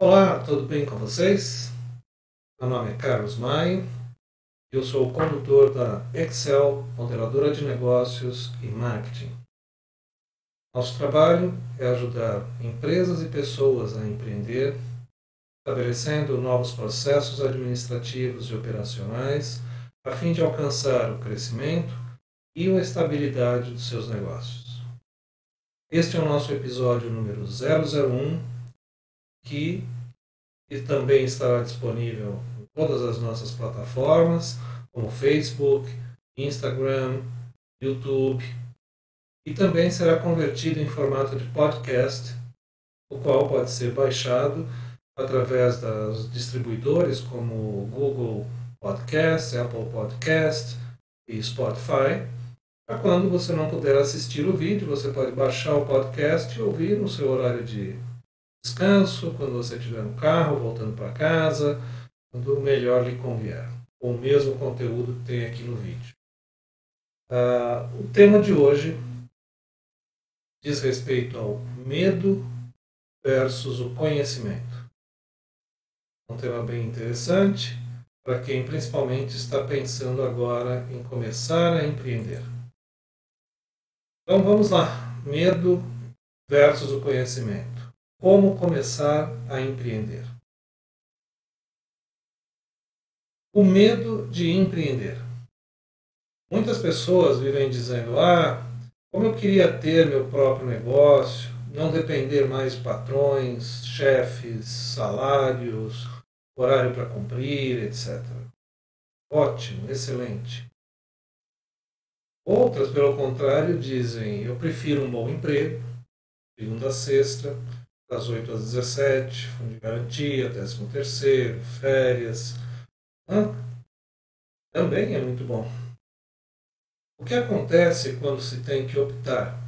Olá, tudo bem com vocês? Meu nome é Carlos Maio, eu sou o condutor da Excel, modeladora de negócios e marketing. Nosso trabalho é ajudar empresas e pessoas a empreender, estabelecendo novos processos administrativos e operacionais a fim de alcançar o crescimento e a estabilidade dos seus negócios. Este é o nosso episódio número 001 que também estará disponível em todas as nossas plataformas, como Facebook, Instagram, YouTube, e também será convertido em formato de podcast, o qual pode ser baixado através das distribuidores como Google Podcast, Apple Podcast e Spotify. Para quando você não puder assistir o vídeo, você pode baixar o podcast e ouvir no seu horário de descanso, quando você estiver no carro, voltando para casa, quando melhor lhe convier. O mesmo conteúdo que tem aqui no vídeo. Uh, o tema de hoje diz respeito ao medo versus o conhecimento. Um tema bem interessante para quem principalmente está pensando agora em começar a empreender. Então vamos lá. Medo versus o conhecimento. Como começar a empreender? O medo de empreender. Muitas pessoas vivem dizendo: Ah, como eu queria ter meu próprio negócio, não depender mais de patrões, chefes, salários, horário para cumprir, etc. Ótimo, excelente. Outras, pelo contrário, dizem: Eu prefiro um bom emprego, segunda a sexta, das 8 às 17, fundo de garantia, 13 terceiro, férias. Também é muito bom. O que acontece quando se tem que optar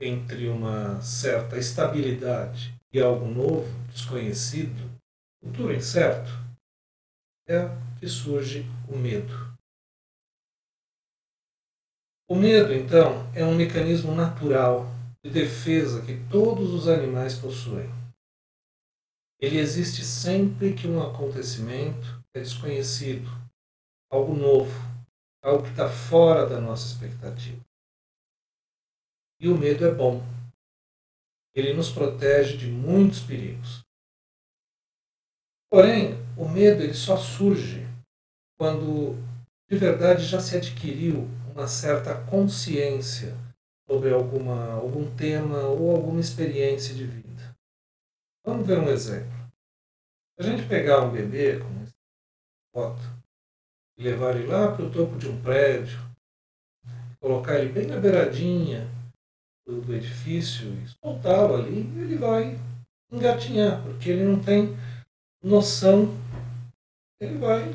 entre uma certa estabilidade e algo novo, desconhecido, futuro incerto, é que surge o medo. O medo, então, é um mecanismo natural de defesa que todos os animais possuem. Ele existe sempre que um acontecimento é desconhecido, algo novo, algo que está fora da nossa expectativa. E o medo é bom. Ele nos protege de muitos perigos. Porém, o medo ele só surge quando de verdade já se adquiriu uma certa consciência sobre alguma, algum tema ou alguma experiência de vida. Vamos ver um exemplo. Se a gente pegar um bebê, como essa foto, e levar ele lá para o topo de um prédio, colocar ele bem na beiradinha do, do edifício e soltá-lo ali, ele vai engatinhar, porque ele não tem noção, ele vai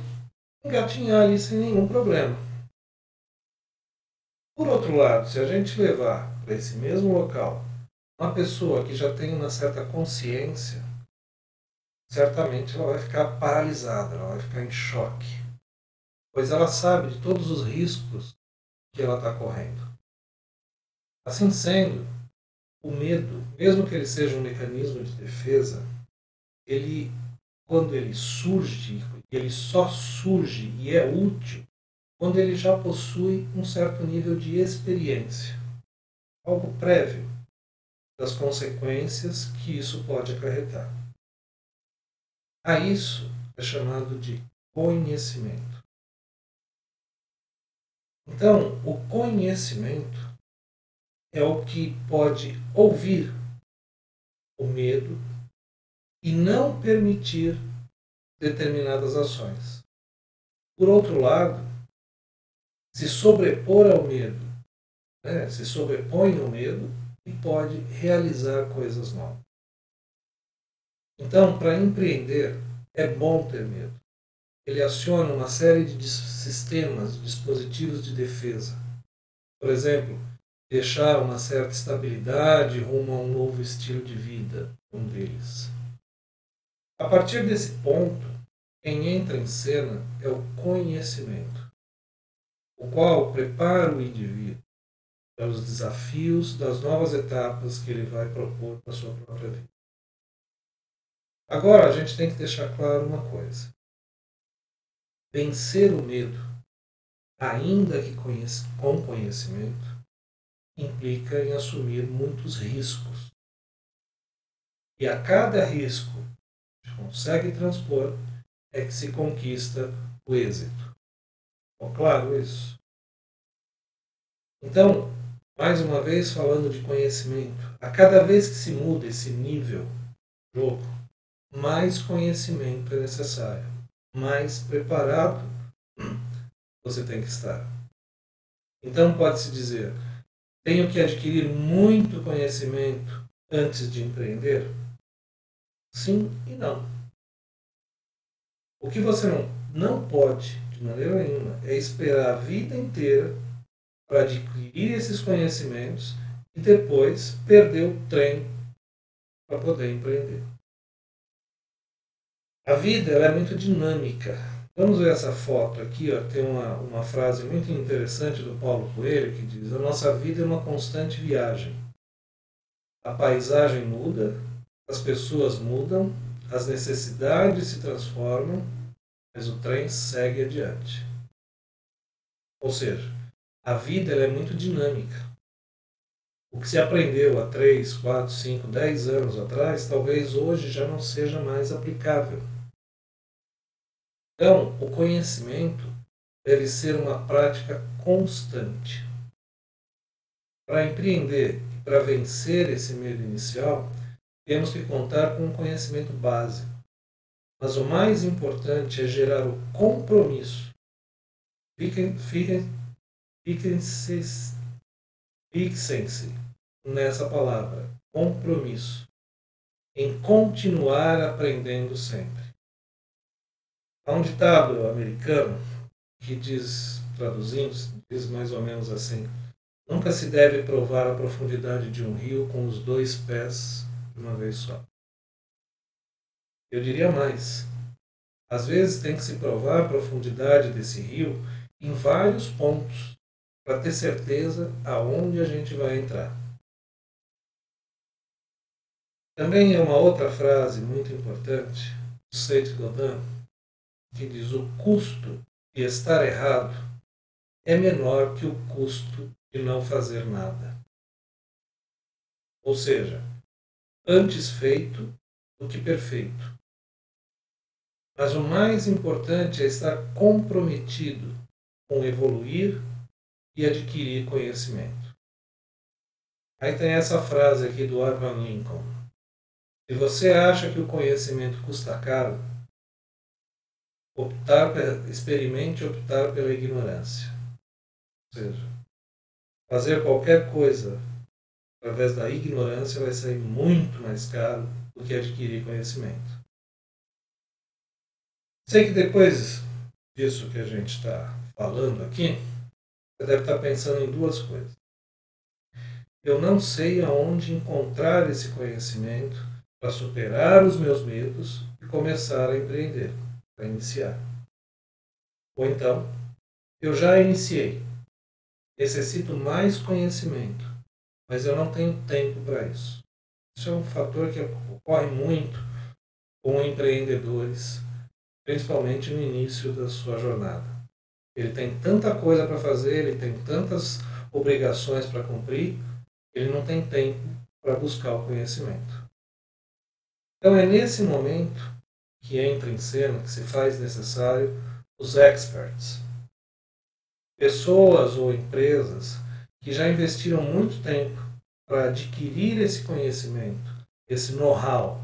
engatinhar ali sem nenhum problema. Por outro lado, se a gente levar para esse mesmo local uma pessoa que já tem uma certa consciência, certamente ela vai ficar paralisada, ela vai ficar em choque, pois ela sabe de todos os riscos que ela está correndo. Assim sendo, o medo, mesmo que ele seja um mecanismo de defesa, ele, quando ele surge, ele só surge e é útil quando ele já possui um certo nível de experiência, algo prévio das consequências que isso pode acarretar. A isso é chamado de conhecimento. Então, o conhecimento é o que pode ouvir o medo e não permitir determinadas ações. Por outro lado, se sobrepor ao medo, né? se sobrepõe ao medo e pode realizar coisas novas. Então, para empreender, é bom ter medo. Ele aciona uma série de sistemas, dispositivos de defesa. Por exemplo, deixar uma certa estabilidade rumo a um novo estilo de vida, um deles. A partir desse ponto, quem entra em cena é o conhecimento o qual prepara o indivíduo para os desafios das novas etapas que ele vai propor para a sua própria vida. Agora a gente tem que deixar claro uma coisa. Vencer o medo, ainda que com conhecimento, implica em assumir muitos riscos. E a cada risco que consegue transpor é que se conquista o êxito. Claro isso? Então, mais uma vez falando de conhecimento, a cada vez que se muda esse nível jogo, mais conhecimento é necessário, mais preparado você tem que estar. Então pode-se dizer, tenho que adquirir muito conhecimento antes de empreender? Sim e não. O que você não, não pode, de maneira nenhuma, é esperar a vida inteira para adquirir esses conhecimentos e depois perder o trem para poder empreender. A vida é muito dinâmica. Vamos ver essa foto aqui, ó, tem uma, uma frase muito interessante do Paulo Coelho que diz: A nossa vida é uma constante viagem. A paisagem muda, as pessoas mudam, as necessidades se transformam, mas o trem segue adiante. Ou seja, a vida é muito dinâmica. O que se aprendeu há 3, 4, 5, 10 anos atrás, talvez hoje já não seja mais aplicável. Então, o conhecimento deve ser uma prática constante. Para empreender e para vencer esse medo inicial, temos que contar com um conhecimento básico. Mas o mais importante é gerar o compromisso. Fiquem, fiquem Fixem-se nessa palavra, compromisso, em continuar aprendendo sempre. Há um ditado americano que diz, traduzindo, diz mais ou menos assim: Nunca se deve provar a profundidade de um rio com os dois pés de uma vez só. Eu diria mais. Às vezes tem que se provar a profundidade desse rio em vários pontos para ter certeza aonde a gente vai entrar. Também é uma outra frase muito importante do Seth Godin, que diz o custo de estar errado é menor que o custo de não fazer nada. Ou seja, antes feito do que perfeito. Mas o mais importante é estar comprometido com evoluir e adquirir conhecimento. Aí tem essa frase aqui do Abraham Lincoln. Se você acha que o conhecimento custa caro, optar, experimente optar pela ignorância. Ou seja, fazer qualquer coisa através da ignorância vai sair muito mais caro do que adquirir conhecimento. Sei que depois disso que a gente está falando aqui, você deve estar pensando em duas coisas. Eu não sei aonde encontrar esse conhecimento para superar os meus medos e começar a empreender, para iniciar. Ou então, eu já iniciei, necessito mais conhecimento, mas eu não tenho tempo para isso. Isso é um fator que ocorre muito com empreendedores, principalmente no início da sua jornada. Ele tem tanta coisa para fazer, ele tem tantas obrigações para cumprir, ele não tem tempo para buscar o conhecimento. Então é nesse momento que entra em cena, que se faz necessário os experts. Pessoas ou empresas que já investiram muito tempo para adquirir esse conhecimento, esse know-how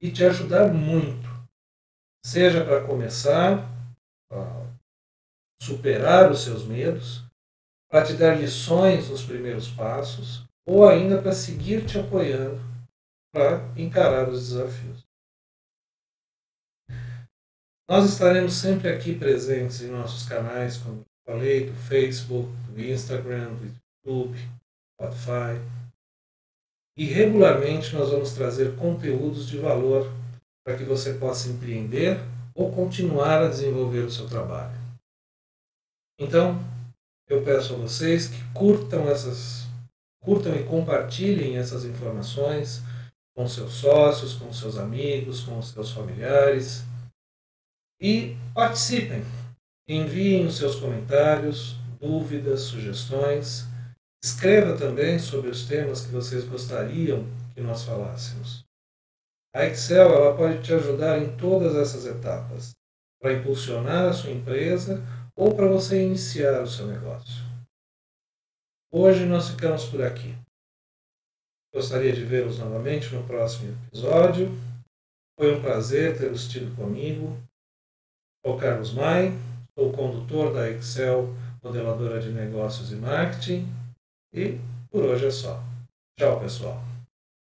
e te ajudar muito, seja para começar superar os seus medos, para te dar lições nos primeiros passos, ou ainda para seguir te apoiando para encarar os desafios. Nós estaremos sempre aqui presentes em nossos canais, como falei, do Facebook, do Instagram, do YouTube, Spotify. E regularmente nós vamos trazer conteúdos de valor para que você possa empreender ou continuar a desenvolver o seu trabalho. Então, eu peço a vocês que curtam essas curtam e compartilhem essas informações com seus sócios, com seus amigos, com seus familiares. E participem. Enviem os seus comentários, dúvidas, sugestões. Escreva também sobre os temas que vocês gostariam que nós falássemos. A Excel ela pode te ajudar em todas essas etapas, para impulsionar a sua empresa ou para você iniciar o seu negócio. Hoje nós ficamos por aqui. Gostaria de vê-los novamente no próximo episódio. Foi um prazer tê-los tido comigo. Sou Carlos Mai, sou condutor da Excel, modeladora de negócios e marketing. E por hoje é só. Tchau, pessoal.